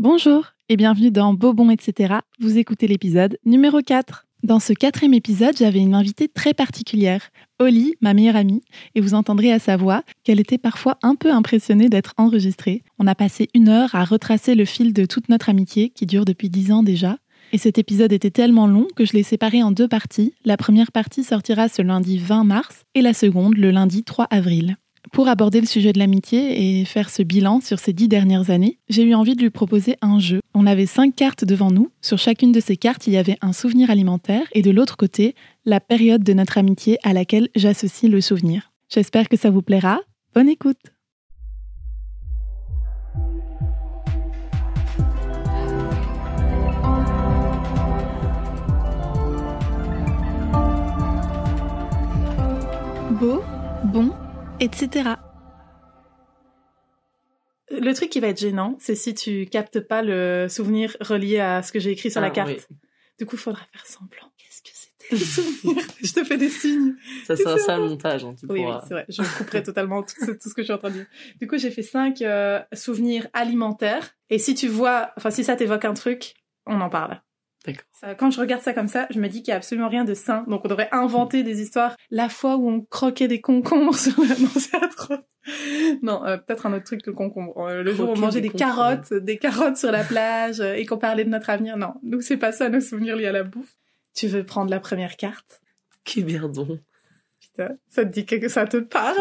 Bonjour et bienvenue dans Bobon, etc. Vous écoutez l'épisode numéro 4. Dans ce quatrième épisode, j'avais une invitée très particulière, Oli, ma meilleure amie, et vous entendrez à sa voix qu'elle était parfois un peu impressionnée d'être enregistrée. On a passé une heure à retracer le fil de toute notre amitié, qui dure depuis dix ans déjà. Et cet épisode était tellement long que je l'ai séparé en deux parties. La première partie sortira ce lundi 20 mars et la seconde le lundi 3 avril. Pour aborder le sujet de l'amitié et faire ce bilan sur ces dix dernières années, j'ai eu envie de lui proposer un jeu. On avait cinq cartes devant nous. Sur chacune de ces cartes, il y avait un souvenir alimentaire et de l'autre côté, la période de notre amitié à laquelle j'associe le souvenir. J'espère que ça vous plaira. Bonne écoute etc. Le truc qui va être gênant, c'est si tu captes pas le souvenir relié à ce que j'ai écrit sur la Ah, carte. oui. Du coup, il faudra faire semblant. Qu'est-ce que c'était le souvenir? Je te fais des signes. Ça C'est sera ça le montage. Hein, tu Oui, oui, c'est vrai. Je couperai totalement tout ce, tout ce que je suis en train de dire. Du coup, j'ai fait cinq euh, souvenirs alimentaires. Et si tu vois, enfin, si ça t'évoque un truc, on en parle. D'accord. Ça, Quand je regarde ça comme ça, je me dis qu'il y a absolument rien de sain. Donc, on devrait inventer des histoires. La fois où on croquait des concombres sur la... Non, c'est atroce. Non, euh, peut-être un autre truc que le concombre. Euh, le jour où on mangeait des carottes, des carottes sur la plage euh, et qu'on parlait de notre avenir. Non, nous, c'est pas ça, nos souvenirs liés à la bouffe. Tu veux prendre la première carte? Cuberdon. Putain, ça te dit que ça te parle?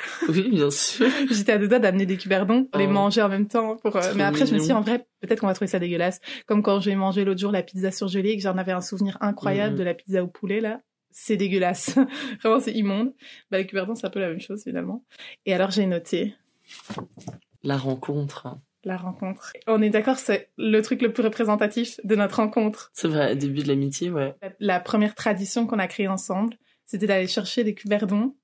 Oui, bien sûr. J'étais à deux doigts d'amener des cuberdons, les Oh. manger en même temps. Pour, euh, mais après, je me suis dit, en vrai, peut-être qu'on va trouver ça dégueulasse. Comme quand j'ai mangé l'autre jour la pizza surgelée et que j'en avais un souvenir incroyable Mhm. de la pizza au poulet, là. C'est dégueulasse. Vraiment, c'est immonde. Bah, les cuberdons, c'est un peu la même chose, finalement. Et alors, j'ai noté La rencontre. la rencontre. On est d'accord, c'est le truc le plus représentatif de notre rencontre. C'est vrai, début de l'amitié, ouais. La, la première tradition qu'on a créée ensemble, c'était d'aller chercher des cuberdons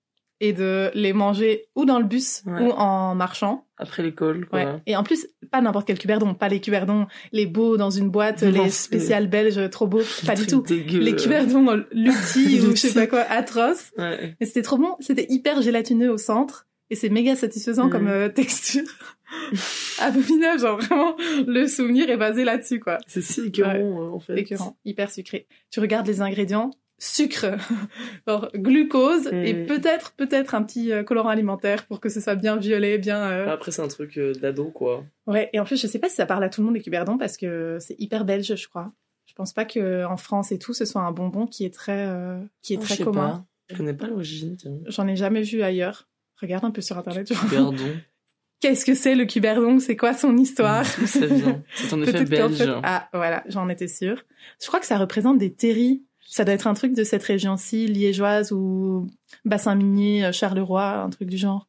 et de les manger ou dans le bus Ouais. ou en marchant. Après l'école, quoi. Ouais. Et en plus, pas n'importe quel cuberdon, pas les cuberdons, les beaux dans une boîte, Non, les spéciales belges trop beaux, pas du tout. Dégueu. Les cuberdons Lutti ou je sais pas quoi, atroces. Ouais. Mais c'était trop bon, c'était hyper gélatineux au centre et c'est méga satisfaisant comme euh, texture. Abominable, genre vraiment, le souvenir est basé là-dessus quoi. C'est si écœurant, euh, en fait. Écœurant, hyper sucré. Tu regardes les ingrédients, sucre, genre glucose et Mhm. peut-être peut-être un petit euh, colorant alimentaire pour que ce soit bien violet, bien euh, Après, c'est un truc euh, d'ado, quoi. Ouais, et en plus, je sais pas si ça parle à tout le monde les cuberdons parce que c'est hyper belge, je crois. Je pense pas que en France et tout, ce soit un bonbon qui est très, euh, qui est Oh, très je sais commun. pas. Je connais pas l'origine. J'en ai jamais vu ailleurs. Regarde un peu sur internet. Cuberdon. Qu'est-ce que c'est le cuberdon? C'est quoi son histoire? C'est en effet belge. fait- Ah, voilà, j'en étais sûre. Je crois que ça représente des terris. Ça doit être un truc de cette région-ci, liégeoise ou bassin minier, euh, Charleroi, un truc du genre.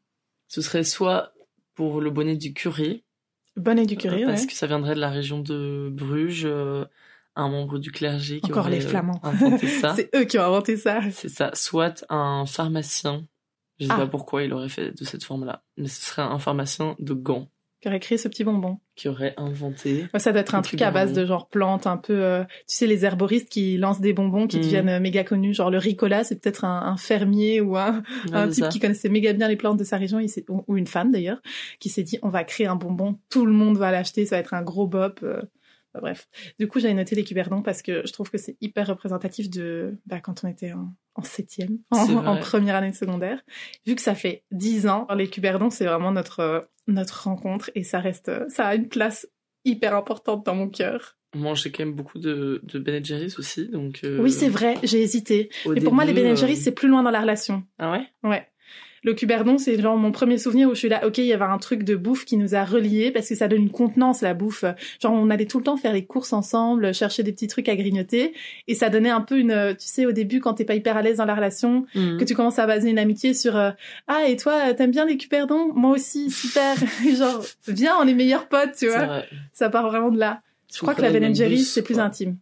Ce serait soit pour le bonnet du curé, Bonnet du curé, euh, parce ouais. que ça viendrait de la région de Bruges, euh, un membre du clergé qui Encore aurait les Flamands. inventé ça. C'est eux qui ont inventé ça. C'est ça. Soit un pharmacien. Je sais Ah. pas pourquoi il aurait fait de cette forme-là. Mais ce serait un pharmacien de gants Qui aurait créé ce petit bonbon. qui aurait inventé. Ouais, ça doit être un truc à base de genre plantes un peu, euh, tu sais, les herboristes qui lancent des bonbons qui Mhm. deviennent euh, méga connus. Genre le Ricola, c'est peut-être un, un fermier ou un, Ouais, un c'est type ça. qui connaissait méga bien les plantes de sa région, il ou une femme d'ailleurs, qui s'est dit on va créer un bonbon, tout le monde va l'acheter, ça va être un gros bop. euh. Bref. Du coup, j'avais noté les cuberdons parce que je trouve que c'est hyper représentatif de bah, quand on était en, en septième, en, première année de secondaire. Vu que ça fait dix ans, les cuberdons, c'est vraiment notre, euh, notre rencontre et ça reste, euh, ça a une place hyper importante dans mon cœur. Mangeait quand même beaucoup de, de Ben Jerry's aussi, donc. euh, Oui, c'est vrai, j'ai hésité. au Mais pour moi, les Ben euh, c'est plus loin dans la relation. Ah ouais? Ouais. Le cuberdon, c'est genre mon premier souvenir où je suis là, ok, il y avait un truc de bouffe qui nous a reliés parce que ça donne une contenance, la bouffe. Genre, on allait tout le temps faire les courses ensemble, chercher des petits trucs à grignoter et ça donnait un peu une, tu sais, au début, quand t'es pas hyper à l'aise dans la relation, Mhm. que tu commences à baser une amitié sur, euh, ah, et toi, t'aimes bien les cuberdons? Moi aussi, super. Genre, viens, on est meilleurs potes, tu vois. Ça part vraiment de là. Je crois que la Ben c'est plus intime.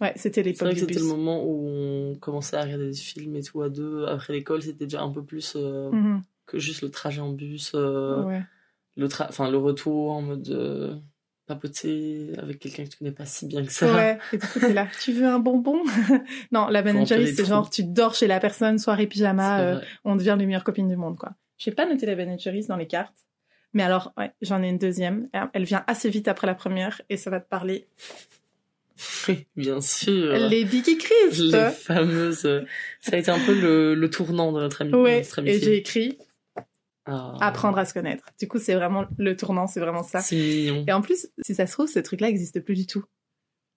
Ouais, c'était C'est l'époque vrai que du c'était le moment où on commençait à regarder des films et tout à deux. Après l'école, c'était déjà un peu plus euh, Mhm. que juste le trajet en bus, euh, Ouais. le, tra- le retour en mode euh, papoter avec quelqu'un que tu connais pas si bien que ça. Ouais, et du coup, t'es là, tu veux un bonbon? Non, la les c'est genre, tu dors chez la personne, soirée pyjama, C'est euh, on devient les meilleures copines du monde, quoi. J'ai pas noté la Jerry's dans les cartes. Mais alors, ouais, j'en ai une deuxième. Elle vient assez vite après la première et ça va te parler. Oui, bien sûr. Les Biggie Crisp. Les fameuses. Ça a été un peu le, le tournant de notre, ami, ouais, notre amitié. Et j'ai écrit ah. apprendre à se connaître. Du coup, c'est vraiment le tournant, c'est vraiment ça. C'est mignon. Et en plus, si ça se trouve, ce truc-là n'existe plus du tout.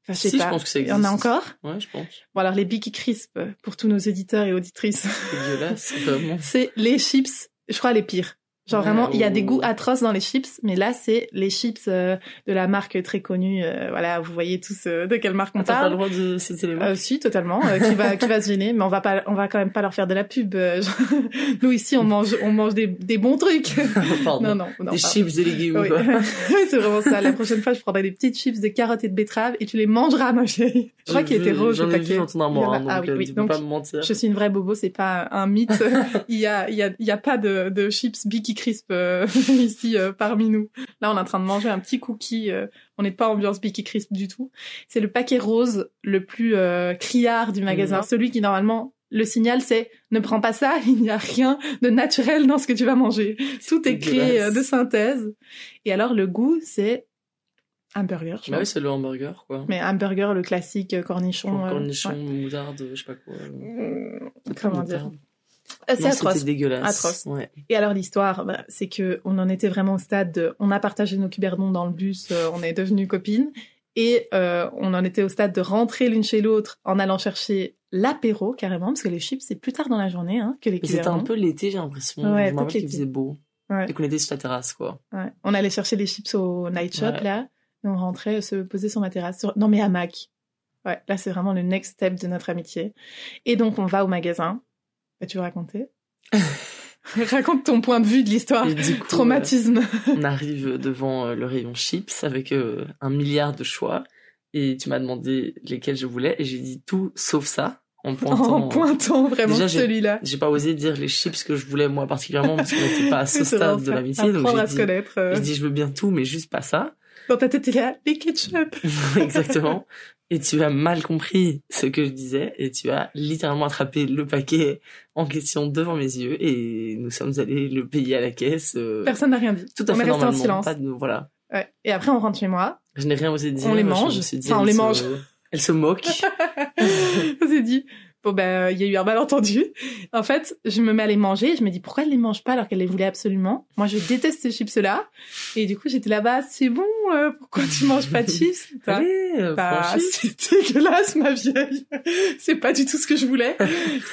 Enfin, je sais si, pas. je pense que ça existe. Il y en a encore Ouais, je pense. Bon, alors les Biggie Crisp, pour tous nos éditeurs et auditrices. C'est dégueulasse, vraiment. c'est les chips, je crois les pires. Genre vraiment, il y a des goûts atroces dans les chips, mais là c'est les chips euh, de la marque très connue. Euh, voilà, vous voyez tous euh, de quelle marque on T'as parle. pas le droit de citer les marques. si, totalement. qui va qui va se gêner, mais on va pas, on va quand même pas leur faire de la pub. Nous ici, on mange, on mange des, des bons trucs. Pardon. Non, non, non Des chips de légumes. Oui. c'est vraiment ça. La prochaine fois, je prendrai des petites chips de carottes et de betteraves et tu les mangeras, ma chérie. Je crois qu'il était rose J'en le ai paquet. vu dans ton hein, Ah oui, oui. tu Donc, pas me mentir. Je suis une vraie bobo, c'est pas un mythe. il y a, il y a, il y a pas de, de chips Bicky Crisp ici euh, parmi nous. Là, on est en train de manger un petit cookie. euh, on n'est pas ambiance Bicky Crisp du tout. C'est le paquet rose le plus euh, criard du magasin. Mhm. Celui qui normalement le signal c'est ne prends pas ça, il n'y a rien de naturel dans ce que tu vas manger. Tout est créé euh, de synthèse. Et alors le goût c'est un burger. je Bah oui, c'est le hamburger, quoi. Mais un burger le classique euh, cornichon. euh, Cornichon, ouais. moutarde, je sais pas quoi. Mmh, Comment dire? Moutarde. C'est atroce. C'était dégueulasse. Atroce. Ouais. Et alors l'histoire, bah, c'est que on en était vraiment au stade de, on a partagé nos cuberdons dans le bus, euh, on est devenues copines, et euh, on en était au stade de rentrer l'une chez l'autre en allant chercher l'apéro carrément, parce que les chips c'est plus tard dans la journée hein, que les c'était un peu l'été, j'ai l'impression. Ouais, je qu'il faisait beau. Ouais. Et qu'on était sur la terrasse, quoi. Ouais. On allait chercher les chips au night shop Ouais. là, et on rentrait se poser sur ma terrasse. Sur... Non mais à Mac. Ouais, là c'est vraiment le next step de notre amitié. Et donc on va au magasin. Bah, tu veux raconter? Raconte ton point de vue de l'histoire. Du coup, Traumatisme. euh, on arrive devant euh, le rayon chips avec euh, un milliard de choix. Et tu m'as demandé lesquels je voulais. Et j'ai dit tout sauf ça. En pointant. En pointant vraiment celui-là. J'ai pas osé dire les chips que je voulais moi particulièrement parce qu'on n'était pas à ce stade de l'amitié. Donc Apprendre j'ai à se dit, connaître. euh. j'ai dit je veux bien tout mais juste pas ça. Dans ta tête, il y a les ketchup. Exactement. Et tu as mal compris ce que je disais et tu as littéralement attrapé le paquet en question devant mes yeux et nous sommes allés le payer à la caisse. euh, Personne n'a rien dit. tout à on fait est resté en silence. Pas de, voilà. Ouais. Et après, on rentre chez moi. Je n'ai rien osé dire. On les mange. dit, Enfin, on les se- mange. Elle se moque. on s'est dit, bon ben, il y a eu un malentendu. En fait, je me mets à les manger. Je me dis, pourquoi elle les mange pas alors qu'elle les voulait absolument? Moi, je déteste ces chips-là. Et du coup, j'étais là-bas, c'est bon, euh, pourquoi tu manges pas de chips? Allez, euh, Bah, c'est dégueulasse, ma vieille. c'est pas du tout ce que je voulais.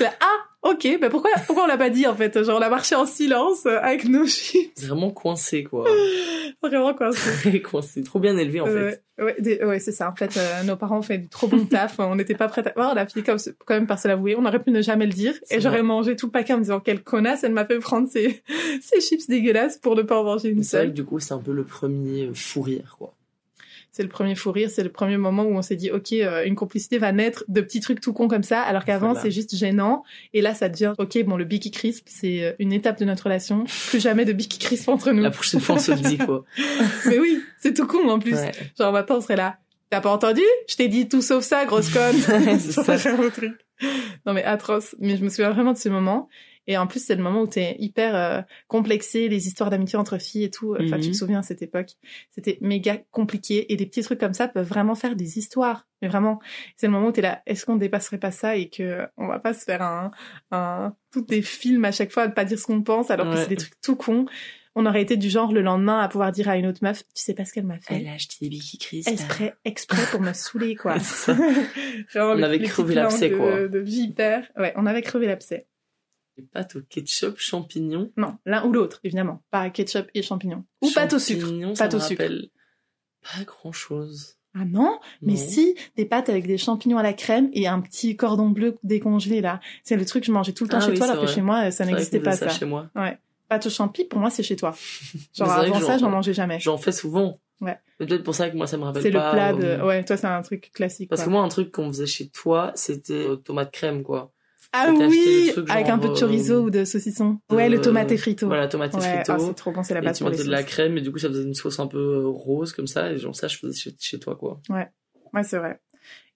Là, ah, ok, bah pourquoi, pourquoi on l'a pas dit, en fait? Genre, on a marché en silence avec nos chips. Vraiment coincé quoi. Vraiment, c'est- coincé. Trop bien élevé en fait. Ouais, ouais, des- ouais, c'est ça. En fait, euh, nos parents ont fait du trop bon taf. On n'était pas prêts à... Oh, la fille, comme, quand même, par se l'avouer. On aurait pu ne jamais le dire. Et j'aurais mangé tout le paquet en me disant, quelle connasse, elle m'a fait prendre ces, ces chips dégueulasses pour ne pas en manger une Mais C'est vrai seule. que du coup c'est un peu le premier fou rire quoi. C'est le premier fou rire, c'est le premier moment où on s'est dit, ok, euh, une complicité va naître de petits trucs tout cons comme ça, alors qu'avant Voilà. c'est juste gênant. Et là, ça devient, ok, bon, le Bicky Crisp, c'est euh, une étape de notre relation. Plus jamais de Bicky Crisp entre nous. La prochaine fois on se le dit quoi. Mais oui, c'est tout con en plus. Ouais. Genre maintenant, on serait là. T'as pas entendu? Je t'ai dit tout sauf ça, grosse conne. C'est ça. Un truc. Non mais atroce. Mais je me souviens vraiment de ce moment. Et en plus, c'est le moment où t'es hyper euh, complexé, les histoires d'amitié entre filles et tout. Enfin, tu Mhm. te souviens à cette époque, c'était méga compliqué. Et des petits trucs comme ça peuvent vraiment faire des histoires. Mais vraiment, c'est le moment où t'es là. Est-ce qu'on dépasserait pas ça et que on va pas se faire un, un tous des films à chaque fois à ne pas dire ce qu'on pense alors que c'est des trucs tout cons. On aurait été du genre le lendemain à pouvoir dire à une autre meuf, tu sais pas ce qu'elle m'a fait. Elle a acheté des Bicky Crisp. Exprès, exprès pour me saouler, quoi. Ça. Vraiment, On les- avait les crevé l'abcès, de- quoi. De vipère. Ouais, on avait crevé l'abcès. Des pâtes au ketchup, champignons. Non, l'un ou l'autre, évidemment. Pas ketchup et champignons. Ou pâte au sucre. Ça Pâte au sucre. Pas grand chose. Ah non? Mais si, des pâtes avec des champignons à la crème et un petit cordon bleu décongelé, là. C'est le truc que je mangeais tout le temps Ah chez oui, toi, alors que vrai. chez moi, ça n'existait pas, ça. chez moi. Pâte au champi, pour moi, c'est chez toi. Genre, avant ça, j'en- mangeais jamais. J'en fais souvent. Ouais. Peut-être pour ça que moi ça me rappelle C'est le pas. plat de... Ouais, toi, c'est un truc classique, Parce quoi. que moi un truc qu'on faisait chez toi, c'était euh, tomate crème quoi. Ah oui Avec un peu de chorizo euh, ou de saucisson. Ouais, le tomate et frito. Voilà, tomate et Ouais, frito. ah, c'est trop bon, c'est la et base tu pour les mettais de la crème et du coup ça faisait une sauce un peu euh, rose comme ça et genre ça je faisais chez, chez toi quoi. Ouais, c'est vrai.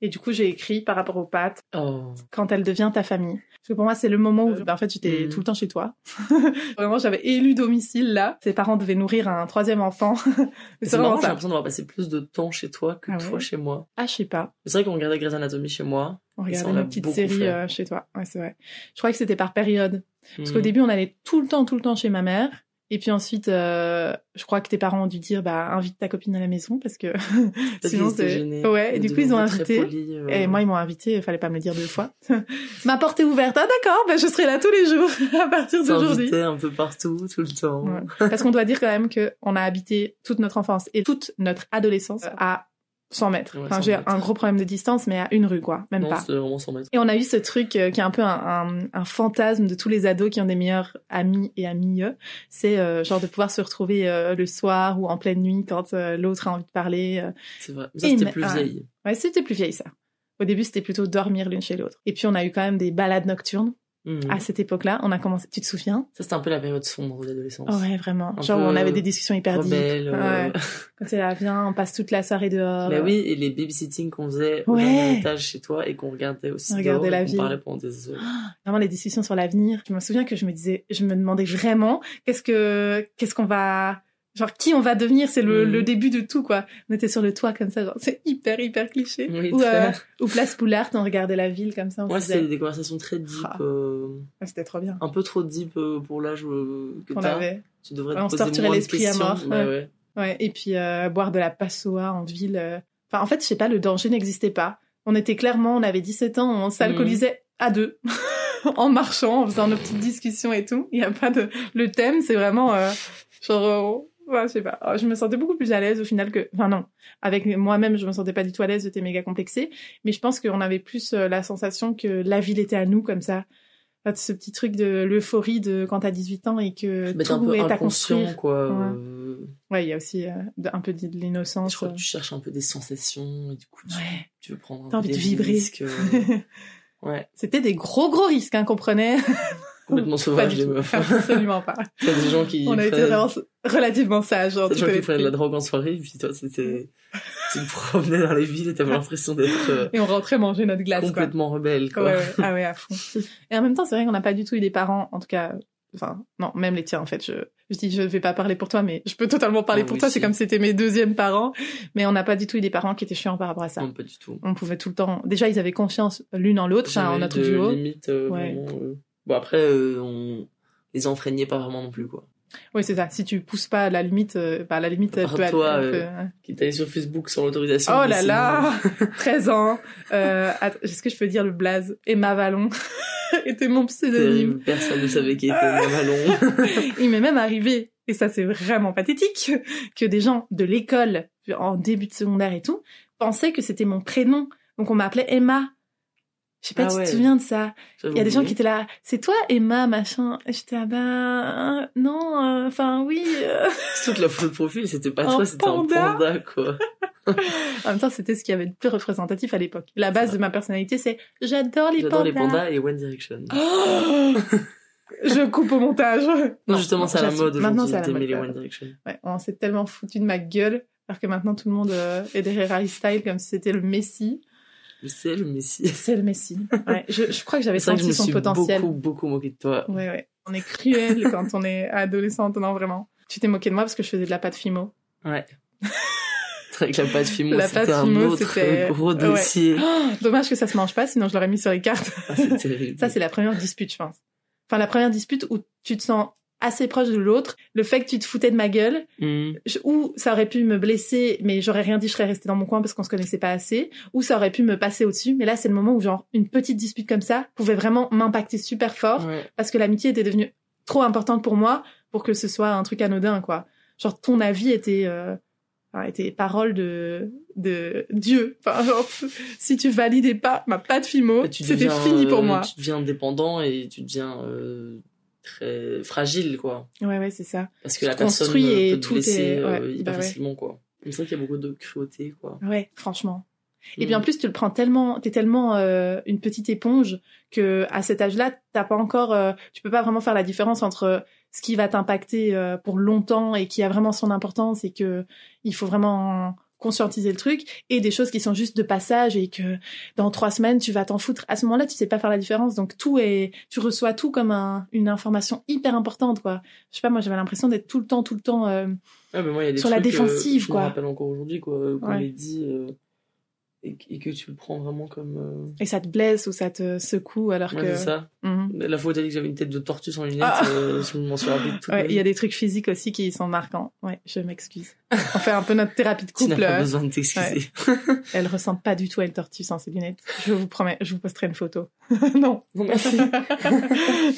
Et du coup, j'ai écrit par rapport aux pâtes Oh. quand elle devient ta famille. Parce que pour moi, c'est le moment où, Euh, bah, en fait, j'étais mm. tout le temps chez toi. vraiment, j'avais élu domicile là. Ses parents devaient nourrir un troisième enfant. Mais C'est marrant, j'ai l'impression d'avoir passé plus de temps chez toi que Ah toi ouais chez moi. Ah, je sais pas. C'est vrai qu'on regardait Grey's Anatomy chez moi. On regardait nos petites séries euh, chez toi. Ouais, c'est vrai. Je crois que c'était par période. Parce qu'au Mhm. début, on allait tout le temps, tout le temps chez ma mère. Et puis ensuite, euh, je crois que tes parents ont dû dire, bah, invite ta copine à la maison parce que sinon c'est. Ouais, et du coup, ils ont invité. euh. Et moi, ils m'ont invité, il fallait pas me le dire deux fois. Ma porte est ouverte. Ah, d'accord, ben, je serai là tous les jours à partir d'aujourd'hui. Un peu partout, tout le temps. Ouais. Parce qu'on doit dire quand même que on a habité toute notre enfance et toute notre adolescence à 100 mètres. Ouais, enfin, 100 j'ai un gros problème de distance, mais à une rue, quoi. Même non, pas. vraiment 100 mètres. Et on a eu ce truc euh, qui est un peu un, un, un fantasme de tous les ados qui ont des meilleurs amis et amies. C'est euh, genre de pouvoir se retrouver euh, le soir ou en pleine nuit quand l'autre a envie de parler. C'est vrai. Mais ça, c'était plus ah. vieille. Ouais, c'était plus vieille ça. Au début, c'était plutôt dormir l'une chez l'autre. Et puis, on a eu quand même des balades nocturnes. Mhm. À cette époque-là, on a commencé. Tu te souviens? Ça, c'était un peu la période sombre de l'adolescence. Oh ouais, vraiment. Un Genre où on avait des discussions hyper deep. Rebelle. euh, Ouais. Quand t'es là, viens, on passe toute la soirée dehors. Mais oui, et les babysitting qu'on faisait au Ouais. dernier étage chez toi et qu'on regardait aussi On regardait dehors la et qu'on ville. parlait pendant des heures. Vraiment les discussions sur l'avenir. Je me souviens que je me disais, je me demandais vraiment qu'est-ce que, qu'est-ce qu'on va, genre qui on va devenir. C'est le, le début de tout quoi. On était sur le toit comme ça, genre c'est hyper hyper cliché. Oui, ou, euh, ou place Poulard, on regardait la ville comme ça. On Ouais, c'était des conversations très deep. Ah. euh, ah, c'était trop bien. un peu trop deep euh, pour l'âge euh, que Qu'on t'as. avait. Tu devrais Ouais, te on se moins l'esprit à mort, Ouais, ouais. ouais. Et puis euh, boire de la passoa en ville. Enfin, en fait, je sais pas, le danger n'existait pas. On était clairement, on avait 17 ans, on s'alcoolisait à deux, en marchant, en faisant nos petites discussions et tout. Il y a pas de. Le thème, c'est vraiment euh, genre. Ouais, je sais pas. Oh, Je me sentais beaucoup plus à l'aise au final que. Enfin non, avec moi-même, je me sentais pas du tout à l'aise. J'étais méga complexée. Mais je pense qu'on avait plus euh, la sensation que la ville était à nous comme ça. Enfin, ce petit truc de l'euphorie de quand t'as 18 ans et que Mais t'es un tout peu est à construire. quoi. Ouais. euh, Ouais, il y a aussi euh, de- un peu de de l'innocence. Je crois que tu cherches un peu des sensations et du coup, tu, Ouais. tu veux prendre un peu envie de des vibrer. risques. euh, ouais, C'était des gros gros risques hein, qu'on prenait. complètement sauvage, tout. meufs. Absolument pas. T'as des gens qui On a été prennent- vraiment relativement sages. des gens qui cas, prenaient de la drogue en soirée, et puis toi, c'était, tu te promenais dans les villes et t'avais l'impression d'être euh, Et on rentrait manger notre glace. Quoi. complètement rebelle, quoi. Ouais, ouais. Ah ouais, à fond. Et en même temps, c'est vrai qu'on n'a pas du tout eu des parents, en tout cas, enfin, non, même les tiens, en fait. Je, je dis, je vais pas parler pour toi, mais je peux totalement parler Ah pour oui, toi. si. C'est comme si c'était mes deuxièmes parents. Mais on n'a pas du tout eu des parents qui étaient chiants par rapport à ça. Non, pas du tout. On pouvait tout le temps. Déjà, ils avaient confiance l'une en l'autre, enfin, en notre duo. limite, euh, Ouais. vraiment, euh. Bon, après, euh, on les enfreignait pas vraiment non plus, quoi. Oui, c'est ça. Si tu pousses pas à la limite, euh, bah, à la limite, elle Par peut toi, elle peut- euh, Qui est allé sur Facebook sans l'autorisation. Oh là sinon- là 13 ans. Euh, Est-ce que je peux dire le blaze? Emma Vallon était mon pseudonyme. Personne ne savait qui était Emma Vallon. Il m'est même arrivé, et ça c'est vraiment pathétique, que des gens de l'école, en début de secondaire et tout, pensaient que c'était mon prénom. Donc on m'appelait Emma. Je sais pas Ah ouais. tu te souviens de ça. Il y a des gens qui étaient là, c'est toi Emma, machin. J'étais là, ben non, euh, enfin oui. euh. Toute la photo de profil, c'était pas toi, c'était un panda. quoi. En même temps, c'était ce qu'il y avait de plus représentatif à l'époque. La base de ma personnalité, c'est j'adore les J'adore pandas. les pandas et One Direction. Oh je coupe au montage. non, justement, c'est à la mode Maintenant, c'est à la mode. les quand One même. Direction. Ouais, on s'est tellement foutu de ma gueule, alors que maintenant tout le monde euh, est derrière Harry Styles comme si c'était le Messi. Je sais, le Messi. C'est le Messi. Ouais, je, je crois que j'avais C'est vrai que je me senti son suis potentiel. beaucoup, beaucoup moqué de toi. Ouais, ouais. On est cruel quand on est adolescente, non vraiment. Tu t'es moqué de moi parce que je faisais de la pâte Fimo. Ouais. C'est que la pâte Fimo, c'était un autre gros ouais. dossier. Oh, dommage que ça se mange pas, sinon je l'aurais mis sur les cartes. Ah, c'est terrible. Ça, c'est la première dispute, je pense. Enfin, la première dispute où tu te sens assez proche de l'autre, le fait que tu te foutais de ma gueule, Hmm. je- ou ça aurait pu me blesser, mais j'aurais rien dit, je serais restée dans mon coin parce qu'on se connaissait pas assez, ou ça aurait pu me passer au-dessus. Mais là, c'est le moment où, genre, une petite dispute comme ça pouvait vraiment m'impacter super fort Ouais. parce que l'amitié était devenue trop importante pour moi pour que ce soit un truc anodin, quoi. Genre, ton avis était, euh, était parole de, de Dieu. Enfin, genre, si tu validais pas ma patte Fimo, c'était fini pour euh, moi. Tu deviens dépendant et tu deviens euh, très fragile, quoi. Ouais, ouais, c'est ça. Parce que la personne euh, et peut te tout blesser est- ouais, euh, hyper bah ouais. facilement, quoi. C'est ça qu'il y a beaucoup de cruauté, quoi. Ouais, franchement. Et Mm. puis en plus, tu le prends tellement, t'es tellement euh, une petite éponge que à cet âge-là, t'as pas encore, euh, tu peux pas vraiment faire la différence entre ce qui va t'impacter euh, pour longtemps et qui a vraiment son importance et que il faut vraiment conscientiser le truc et des choses qui sont juste de passage et que dans trois semaines tu vas t'en foutre. À ce moment-là, tu sais pas faire la différence. Donc tout est, tu reçois tout comme un, une information hyper importante, quoi. Je sais pas, moi j'avais l'impression d'être tout le temps, tout le temps euh, Ah, mais moi, il y a des sur la euh, défensive, je quoi. me rappelle encore aujourd'hui, quoi, qu'on Ouais. dit euh, et, et que tu le prends vraiment comme. euh, et ça te blesse ou ça te secoue alors Ouais, que. c'est ça. Mhm. La fois où t'as dit que j'avais une tête de tortue sans lunettes, Ah. euh, je m'en suis rappelé tout. Ouais, il y a des trucs physiques aussi qui sont marquants. Ouais, je m'excuse. On fait un peu notre thérapie de Tu n'as couple. pas euh, besoin de t'excuser. Elle ressemble pas du tout à une tortue sans ses lunettes. Je vous promets, je vous posterai une photo. non. Non, merci.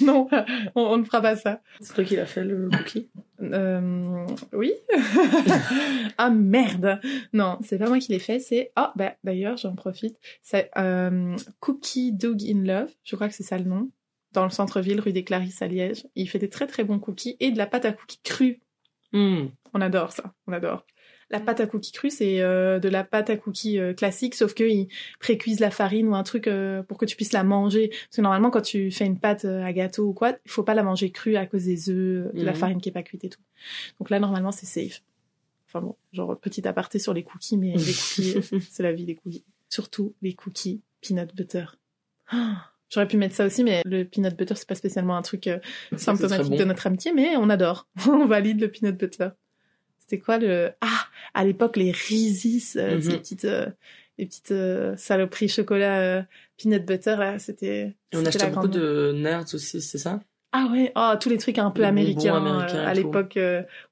non, on, on ne fera pas ça. c'est toi qui l'as fait, le cookie Euh, oui. ah merde. Non, c'est pas moi qui l'ai fait. C'est ah bah d'ailleurs j'en profite. C'est euh, Cookie Dog in Love. Je crois que c'est ça le nom. Dans le centre-ville, rue des Clarisses à Liège. Il fait des très très bons cookies et de la pâte à cookies crue. Hmm. On adore ça. On adore. La pâte à cookies crue, c'est euh, de la pâte à cookies euh, classique, sauf qu'ils précuisent la farine ou un truc euh, pour que tu puisses la manger. Parce que normalement, quand tu fais une pâte à gâteau ou quoi, il faut pas la manger crue à cause des œufs, de la Mhm. farine qui est pas cuite et tout. Donc là, normalement, c'est safe. Enfin bon, genre petit aparté sur les cookies, mais les cookies, c'est la vie des cookies. Surtout les cookies peanut butter. Ah, J'aurais pu mettre ça aussi, mais le peanut butter, c'est pas spécialement un truc symptomatique bon. de notre amitié, mais on adore. on valide le peanut butter. C'était quoi le... Ah, à l'époque, les Reese's, euh, Mhm. ces petites, euh, les petites euh, saloperies chocolat euh, peanut butter, là, c'était... Et on achetait beaucoup de nerds aussi, c'est ça? Ah ouais, oh, tous les trucs un peu Les américains, américains à l'époque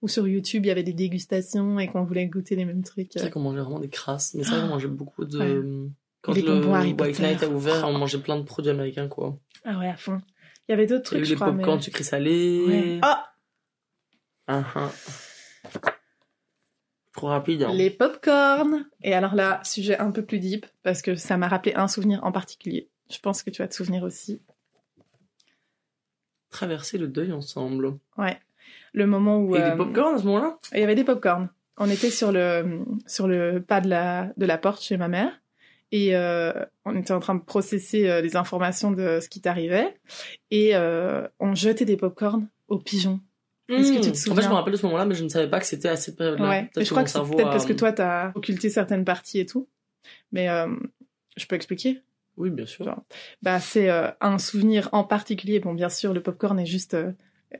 où sur YouTube, il y avait des dégustations et qu'on voulait goûter les mêmes trucs. C'est vrai qu'on mangeait vraiment des crasses, mais c'est vrai qu'on mangeait beaucoup de. Ouais. Quand les le Harry White. Night a ouvert, on mangeait plein de produits américains, quoi. Ah ouais, à fond. Il y avait d'autres Il y trucs, a eu je crois. popcorn mais... sucré salé. Ouais. Ah Ah, ah. Trop rapide. Hein. Les popcorn. Et alors là, sujet un peu plus deep, parce que ça m'a rappelé un souvenir en particulier. Je pense que tu vas te souvenir aussi. Traverser le deuil ensemble. Ouais. Le moment où... Et euh, des popcorn à ce moment-là? Il y avait des popcorn. On était sur le, sur le pas de la, de la porte chez ma mère. Et euh, on était en train de processer euh, les informations de ce qui t'arrivait. Et euh, on jetait des popcorn aux pigeons. Est-ce que tu te Hmm. En fait, je me rappelle de ce moment-là, mais je ne savais pas que c'était à cette période-là. Ouais. Je crois que c'est peut-être a- parce que toi, t'as occulté certaines parties et tout. Mais euh, je peux expliquer? Oui, bien sûr. Genre. Bah, c'est euh, un souvenir en particulier. Bon, bien sûr, le popcorn est juste euh,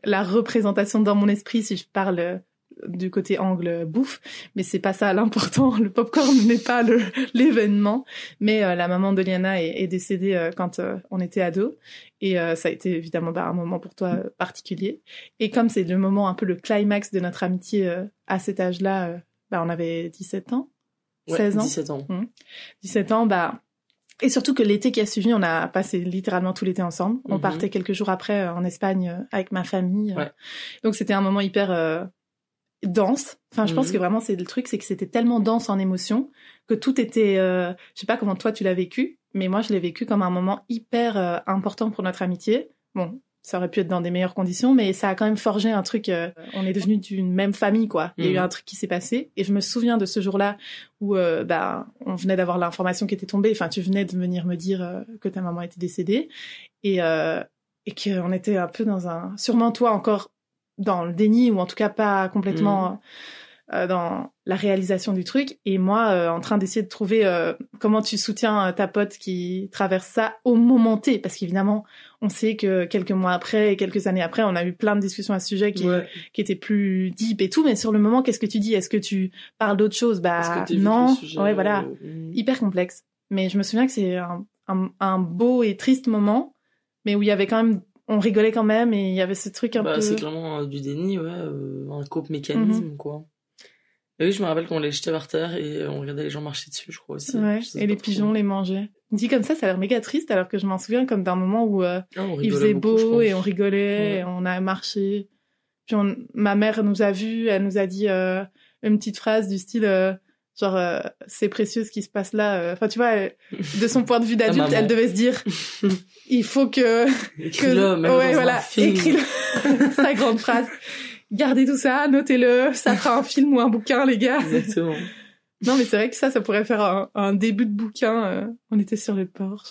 la représentation dans mon esprit si je parle euh, du côté angle bouffe, mais c'est pas ça l'important. Le popcorn n'est pas l'événement, mais euh, la maman de Liana est, est décédée euh, quand euh, on était ado, et ça a été évidemment bah, un moment pour toi particulier. Et comme c'est le moment un peu le climax de notre amitié à cet âge-là, bah, on avait 17 ans, Ouais, 16 ans. 17 ans. 17 ans, bah, et surtout que l'été qui a suivi, on a passé littéralement tout l'été ensemble. On Mhm. partait quelques jours après euh, en Espagne euh, avec ma famille. euh. Ouais. Donc c'était un moment hyper dense. Enfin, je pense Mhm. que vraiment c'est le truc, c'est que c'était tellement dense en émotions que tout était. Euh, je sais pas comment toi tu l'as vécu, mais moi je l'ai vécu comme un moment hyper euh, important pour notre amitié. Bon, ça aurait pu être dans des meilleures conditions, mais ça a quand même forgé un truc. euh, on est devenus d'une même famille, quoi. Il y a eu Mhm. un truc qui s'est passé, et je me souviens de ce jour-là où, euh, bah, on venait d'avoir l'information qui était tombée. Enfin, tu venais de venir me dire euh, que ta maman était décédée, et euh, et qu'on était un peu dans un, sûrement toi encore dans le déni ou en tout cas pas complètement euh, dans la réalisation du truc. Et moi euh, en train d'essayer de trouver euh, comment tu soutiens ta pote qui traverse ça au moment T. Parce qu'évidemment on sait que quelques mois après et quelques années après on a eu plein de discussions à ce sujet qui Ouais. qui étaient plus deep et tout. Mais sur le moment qu'est-ce que tu dis? Est-ce que tu parles d'autre chose? Bah non. ouais voilà. euh, hmm. hyper complexe. Mais je me souviens que c'est un, un, un beau et triste moment mais où il y avait quand même on rigolait quand même et il y avait ce truc un Bah, peu c'est clairement euh, du déni, ouais, euh, un cope mécanisme, Mhm. quoi. Et oui, je me rappelle qu'on les jetait par terre et euh, on regardait les gens marcher dessus, je crois aussi. Ouais, Je et les trop. pigeons les mangeaient. Dit comme ça, ça a l'air méga triste, alors que je m'en souviens comme d'un moment où euh, Ah, il faisait beaucoup, beau et on rigolait, Ouais. et on a marché. Puis on- ma mère nous a vus, elle nous a dit euh, une petite phrase du style euh, genre euh, c'est précieux ce qui se passe là. euh. Enfin tu vois, elle- de son point de vue d'adulte, elle devait se dire il faut que Écris-le, même ouais dans voilà, un film. écris-le. Sa grande phrase. Gardez tout ça, notez-le, ça fera un film ou un bouquin les gars. Exactement. Non, mais c'est vrai que ça, ça pourrait faire un, un début de bouquin. euh, on était sur le porche.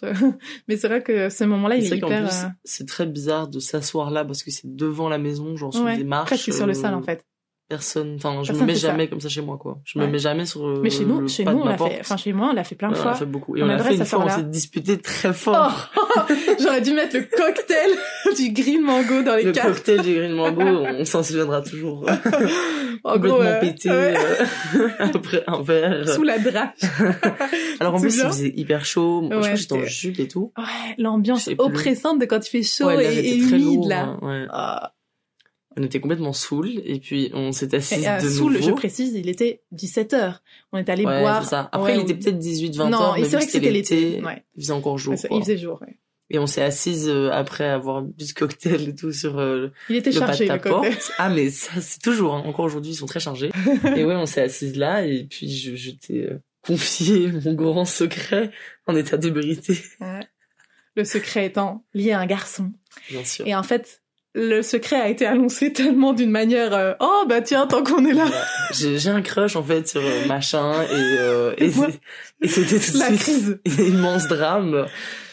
mais c'est vrai que ce moment-là, il est hyper... euh, c'est très bizarre de s'asseoir là parce que c'est devant la maison, genre sur ouais, des marches. presque sur le euh, sol, en fait. Personne. Enfin, je Personne me mets ça. jamais comme ça chez moi, quoi. Je Ouais. me mets jamais sur. euh, Mais chez nous, le chez nous, on l'a fait. Enfin, chez moi, on l'a fait plein de Ouais, on fois. l'a fait beaucoup. Et On on, l'a fait une fois, on s'est disputé très fort. Oh J'aurais dû mettre le cocktail du green mango dans les le cartes. cocktail du Green Mango, on s'en souviendra toujours. En Complètement gros, euh, pété ouais. euh, après un verre. Sous la drache. Alors en plus, il faisait hyper chaud. Moi, je crois que j'étais en jupe et tout. Ouais, l'ambiance oppressante de quand il fait chaud et, humide, là. On était complètement saoul et puis on s'est assis Et, euh, de Soul, nouveau. je précise, il était 17h. On est allé Ouais, boire. c'est ça. Après, Ouais, il était peut-être 18, 20 Non, c'est vrai que c'était l'été. Ouais. Il faisait encore jour. Il faisait jour, ouais. Et on s'est assise euh, après avoir bu ce cocktail et tout sur euh, Il était le pas chargé, de ta le cocktail. porte. Ah mais ça c'est toujours. hein. Encore aujourd'hui ils sont très chargés. et ouais on s'est assise là et puis je, je t'ai euh, confié mon grand secret en état d'ébriété Ouais. Le secret étant lié à un garçon. bien sûr. Et en fait, le secret a été annoncé tellement d'une manière euh, oh bah tiens tant qu'on est là. J'ai un crush en fait sur euh, machin et euh, et, c'était tout de la suite crise immense drame.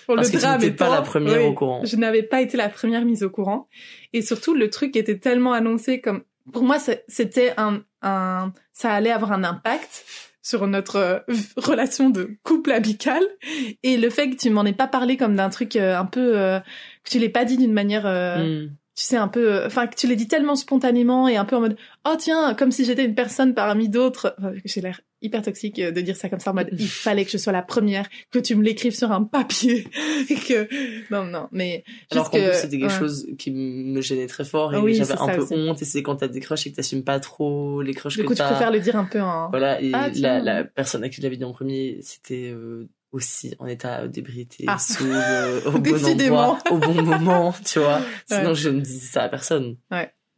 pour Parce le que drame n'étais pas la première oui, au courant. je n'avais pas été la première mise au courant et surtout le truc était tellement annoncé comme pour moi c'était un un ça allait avoir un impact sur notre euh, relation de couple amical et le fait que tu m'en aies pas parlé comme d'un truc euh, un peu euh, que tu l'aies pas dit d'une manière euh, Hmm. Tu sais un peu enfin que tu l'aies dit tellement spontanément et un peu en mode oh tiens comme si j'étais une personne parmi d'autres Enfin, j'ai l'air hyper toxique euh, de dire ça comme ça en mode il fallait que je sois la première que tu me l'écrives sur un papier et que non non mais Alors qu'en que- plus c'était quelque ouais. chose qui me gênait très fort et oui, j'avais un ça peu honte et c'est quand t'as des crushs et que t'assumes pas trop les crushs du que coup tu t'as. préfères le dire un peu en Voilà, et Ah, la, la personne à qui je l'avais dit en premier, c'était euh, aussi en état d'ébriété, Ah. sous euh, au bon endroit, au bon moment, tu vois. Sinon, Ouais. je ne disais ça à personne.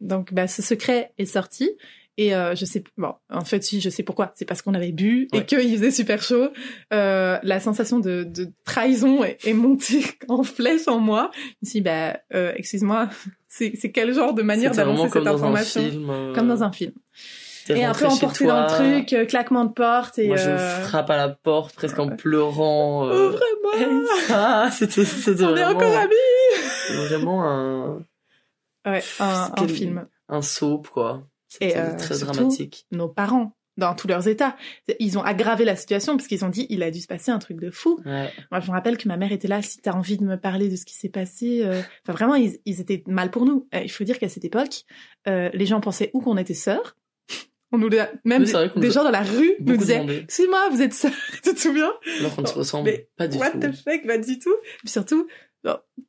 donc bah ce secret est sorti et euh, je sais bon en fait si je sais pourquoi c'est parce qu'on avait bu et Ouais. qu'il faisait super chaud euh, la sensation de, de trahison est, est montée en flèche en moi je me suis dit, bah euh, excuse-moi c'est c'est quel genre de manière comme cette dans un information? film. euh, comme dans un film et un peu emporté dans le truc euh, claquement de porte et Moi, je euh, frappe à la porte presque en pleurant. oh Euh... vraiment ah, c'était c'était on est vraiment, encore amis vraiment un ouais un, film un soap quoi. C'était très surtout- dramatique. nos parents dans tous leurs états ils ont aggravé la situation parce qu'ils ont dit il a dû se passer un truc de fou Ouais. Moi, je me rappelle que ma mère était là. Si t'as envie de me parler de ce qui s'est passé, euh, enfin vraiment, ils, ils étaient mal pour nous. Il faut dire qu'à cette époque, euh, les gens pensaient ou qu'on était sœurs. On nous l'a- même Oui, c'est des a gens dans la rue nous disaient demandé. Excuse-moi, vous êtes sœurs, tu te souviens? Alors qu'on ne se ressemble Mais pas du What tout. the fuck, pas du tout. Et puis surtout,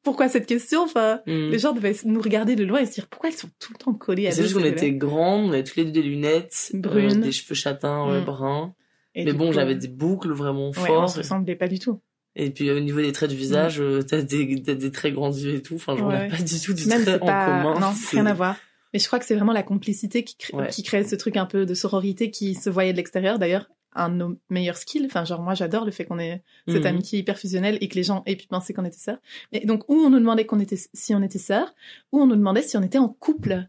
pourquoi cette question? Enfin, Hmm. les gens devaient nous regarder de loin et se dire pourquoi elles sont tout le temps collées à C'est juste qu'on était grandes, on avait tous les deux des lunettes, Brunes. euh, des cheveux châtains, Mm. bruns. Et Mais du bon, j'avais euh, des boucles vraiment ouais, on fortes. se ressemblait pas du tout. Et puis au niveau des traits de visage, euh, t'as des, très grands yeux et tout. Enfin, genre, on Ouais. pas du tout du Même trait c'est en pas commun. non C'est- rien à voir mais je crois que c'est vraiment la complicité qui crée, Ouais. qui crée ce truc un peu de sororité qui se voyait de l'extérieur d'ailleurs un de nos meilleurs skills enfin genre moi j'adore le fait qu'on ait cette Mhm. amitié hyper fusionnelle et que les gens aient pu penser qu'on était sœurs et donc où on nous demandait qu'on était si on était sœurs ou on nous demandait si on était en couple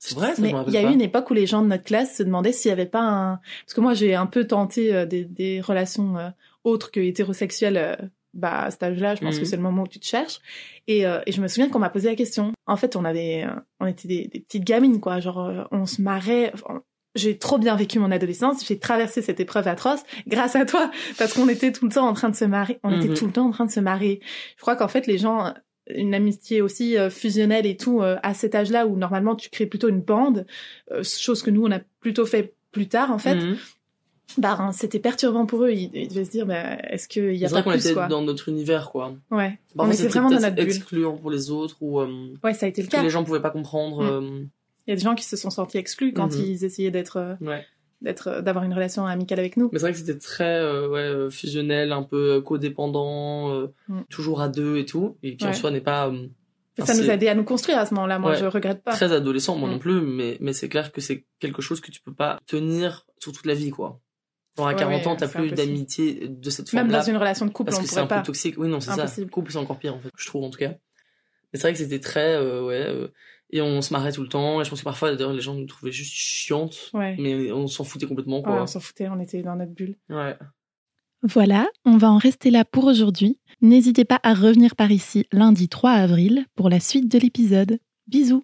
C'est vrai, ça, mais il y a eu une époque où les gens de notre classe se demandaient s'il y avait pas un parce que moi j'ai un peu tenté euh, des, des relations euh, autres que hétérosexuelles euh, bah à cet âge-là je pense Mhm. que c'est le moment où tu te cherches et, euh, et je me souviens qu'on m'a posé la question en fait on avait euh, on était des, des petites gamines quoi genre euh, on se marrait enfin, j'ai trop bien vécu mon adolescence, j'ai traversé cette épreuve atroce grâce à toi, parce qu'on était tout le temps en train de se marier, on était Mhm. tout le temps en train de se marier. Je crois qu'en fait les gens, une amitié aussi euh, fusionnelle et tout, euh, à cet âge-là où normalement tu crées plutôt une bande, euh, chose que nous on a plutôt fait plus tard en fait, Mhm. Bah hein, c'était perturbant pour eux, ils, ils devaient se dire bah, est-ce qu'il y a C'est pas vrai qu'on plus était quoi? dans notre univers, quoi. Ouais, on Parfois, était vraiment dans notre bulle. excluant pour les autres ou euh, Ouais, ça a été le cas. les gens pouvaient pas comprendre. Mm. Il y a des gens qui se sont sentis exclus quand Mhm. ils essayaient d'être euh, euh, ouais. d'être euh, d'avoir une relation amicale avec nous. Mais c'est vrai que c'était très euh, ouais, euh, fusionnel, un peu euh, codépendant, euh, Mm. toujours à deux et tout, et qui en Ouais. soi n'est pas euh, ça enfin, nous a aidé à nous construire à ce moment-là. Moi, Ouais. je regrette pas. très adolescent, moi Mm. non plus, mais, mais c'est clair que c'est quelque chose que tu peux pas tenir sur toute la vie, quoi. Genre à Ouais, 40 ans, t'as plus d'amitié de cette Même forme-là. dans une relation de couple, parce on que c'est un pas. peu toxique. Oui, non, c'est ça. Impossible. Couple, c'est encore pire, en fait, je trouve, en tout cas. Mais c'est vrai que c'était très, euh, ouais, euh, et on se marrait tout le temps, et je pense que parfois, d'ailleurs, les gens nous trouvaient juste chiantes, Ouais. mais on s'en foutait complètement, Ouais, on s'en foutait, on était dans notre bulle. Ouais. Voilà, on va en rester là pour aujourd'hui. N'hésitez pas à revenir par ici lundi 3 avril pour la suite de l'épisode. Bisous